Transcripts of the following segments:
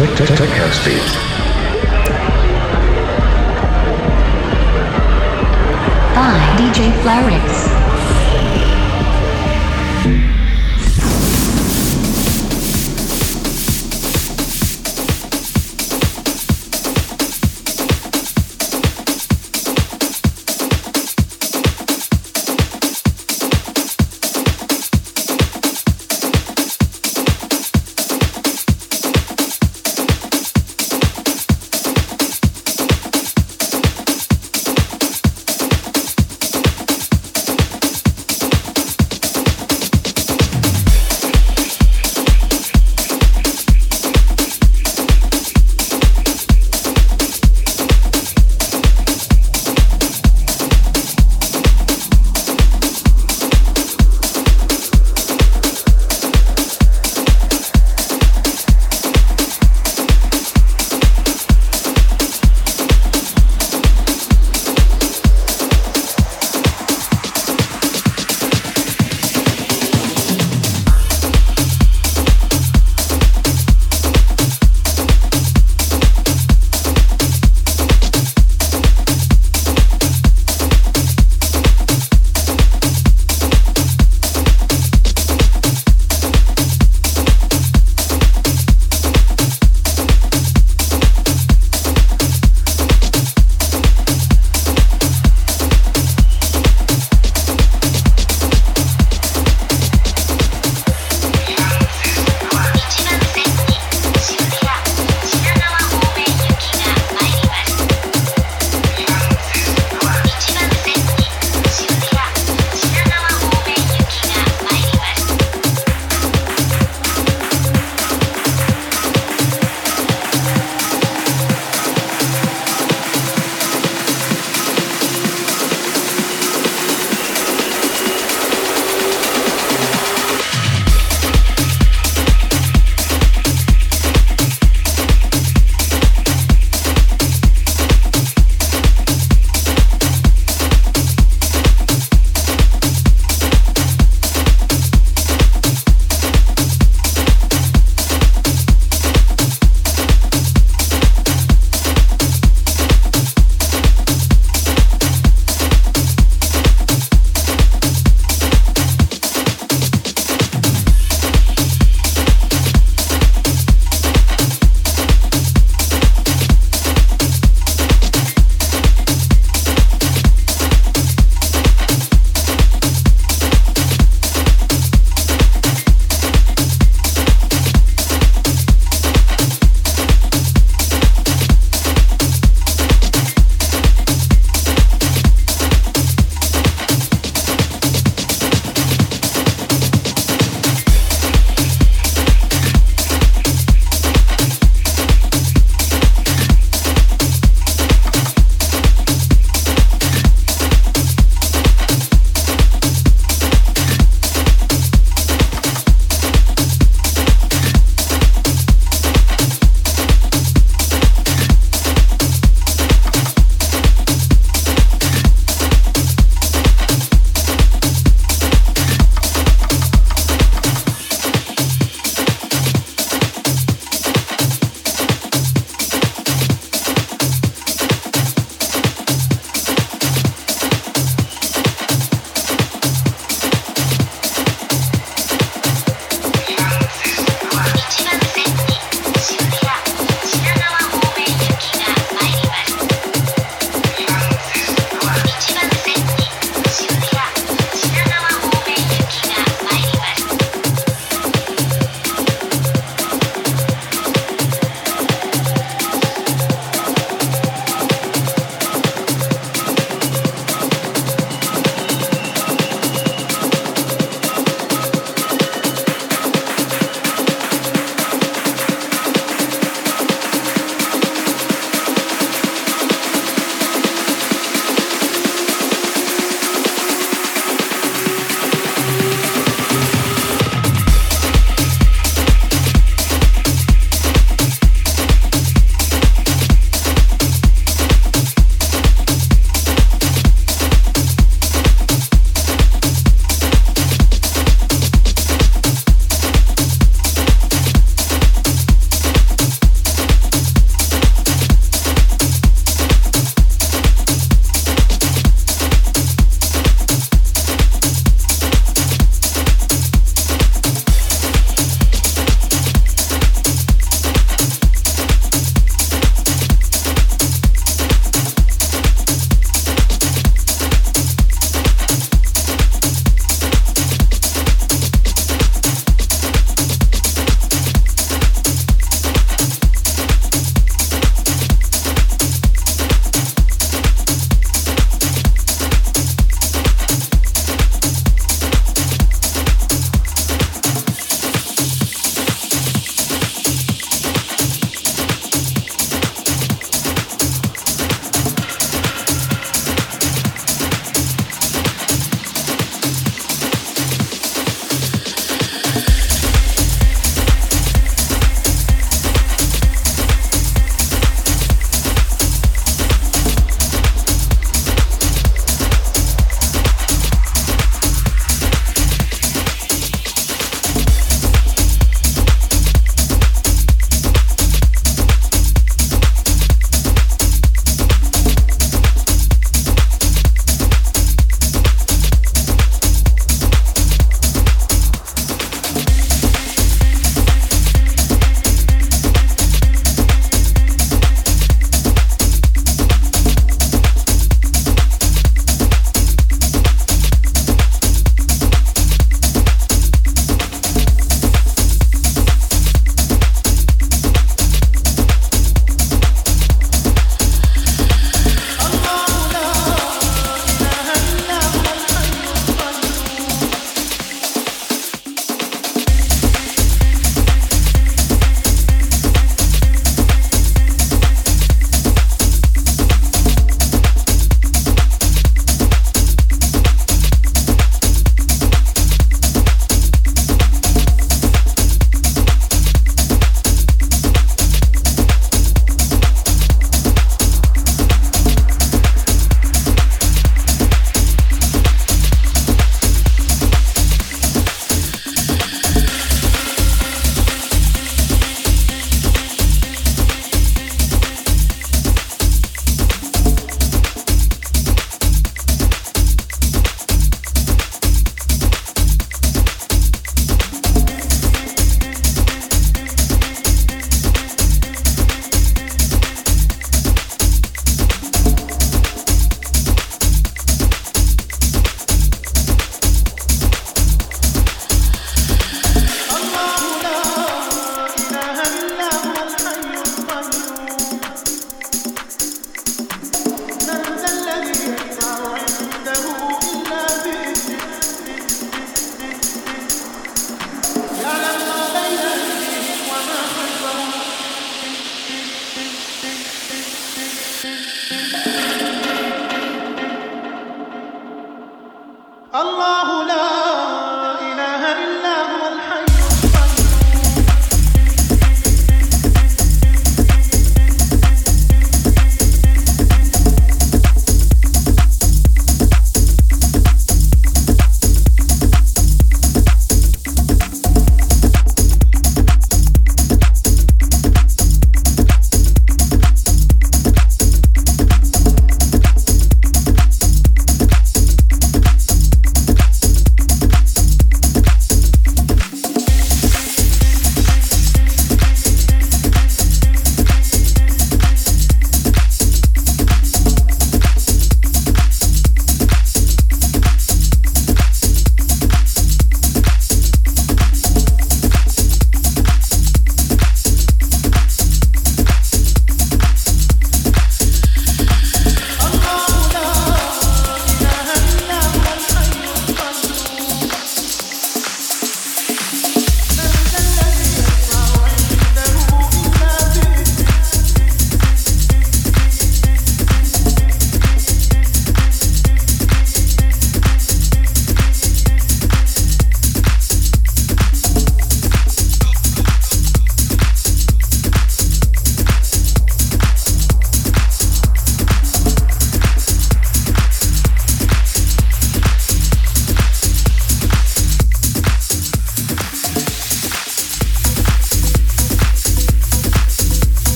Tech, tech, tech by DJ Flarix.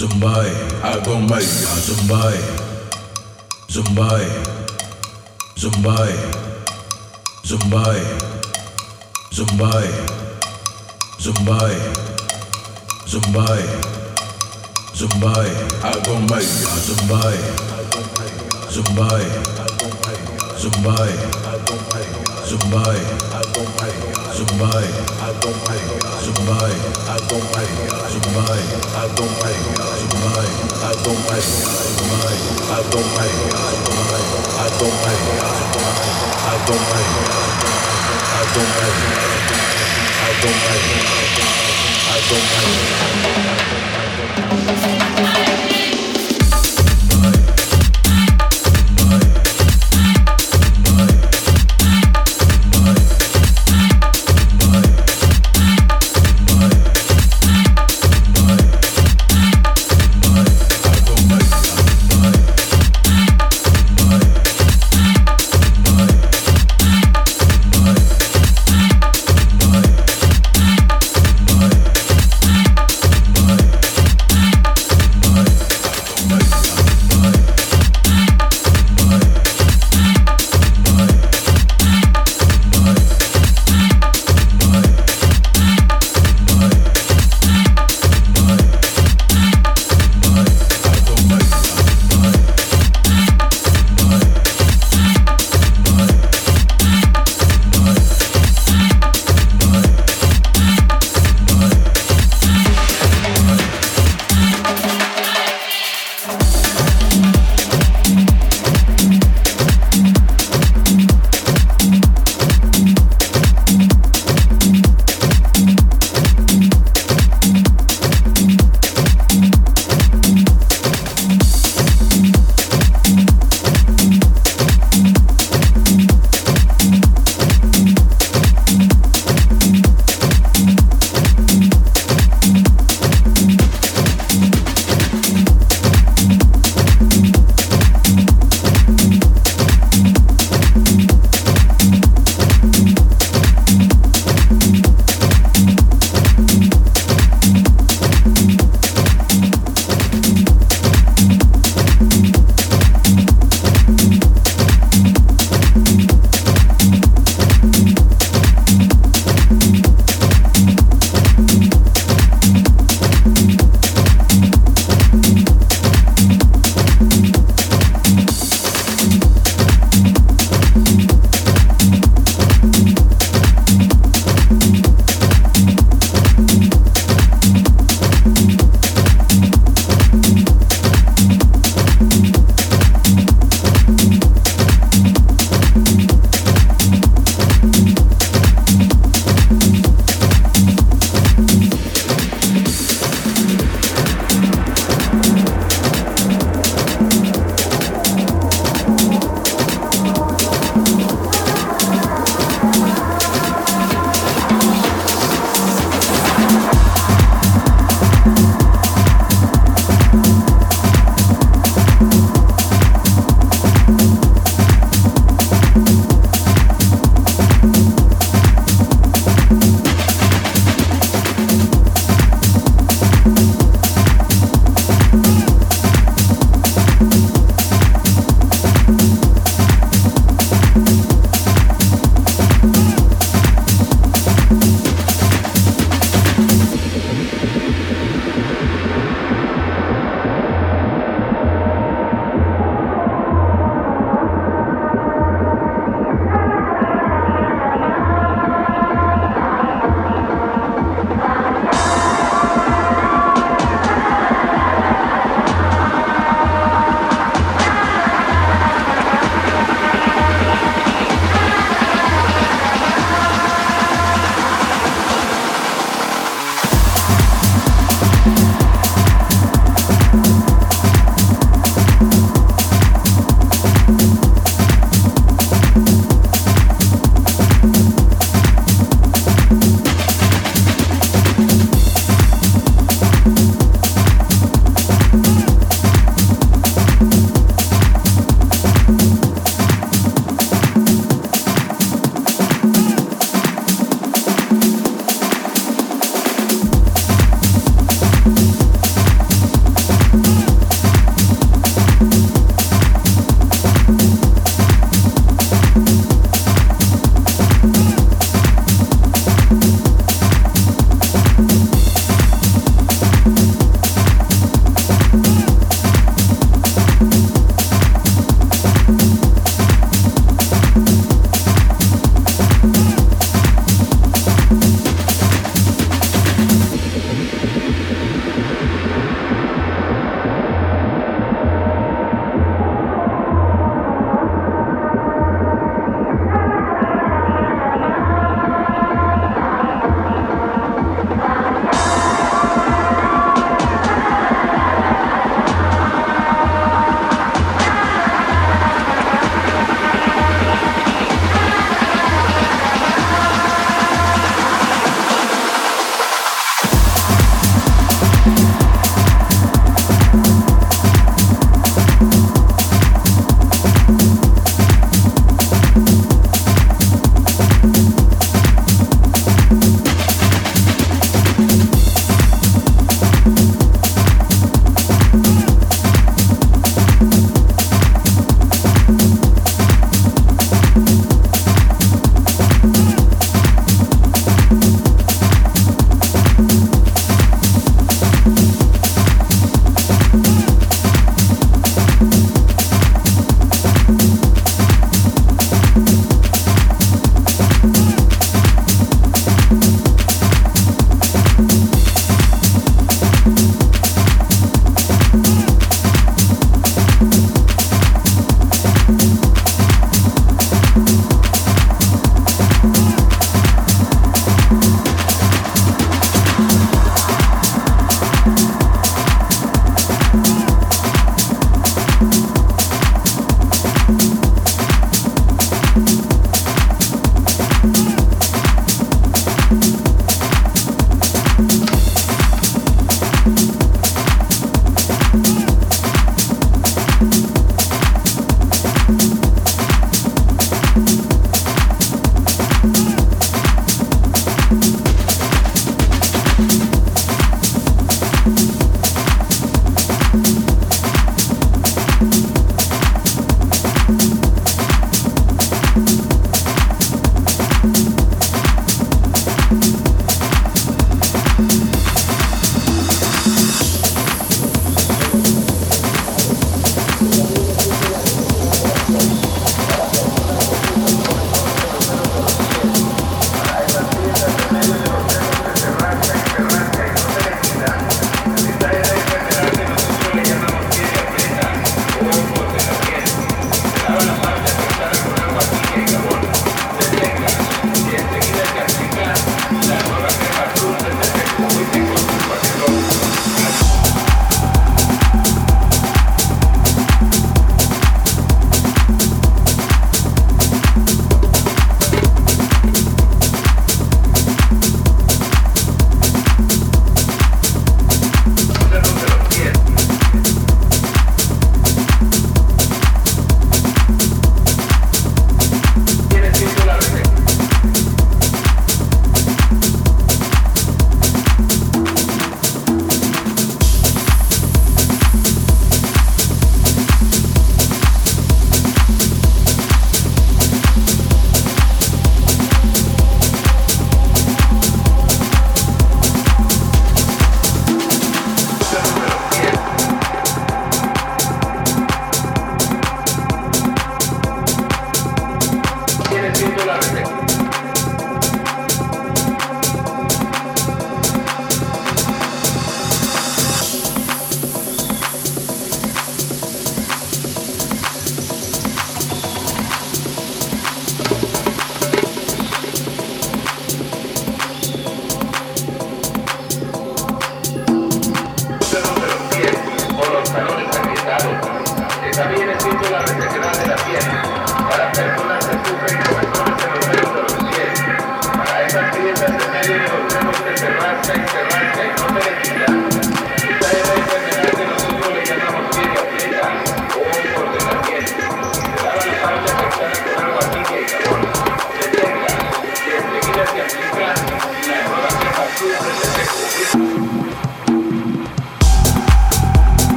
Zumbai, I gon' make ya Zumbai. Zumbai Zumbai Zumbai Zumbai Zumbai Zumbai Zumbai. I gon' make ya Zumbai Zumbai Zumbai Zumbai Zumbai Zumbai. don't pay to buy, I don't pay to buy, I don't pay to buy, I don't pay to buy, I don't pay to buy, I don't pay to buy, I don't pay I don't pay I don't pay I don't pay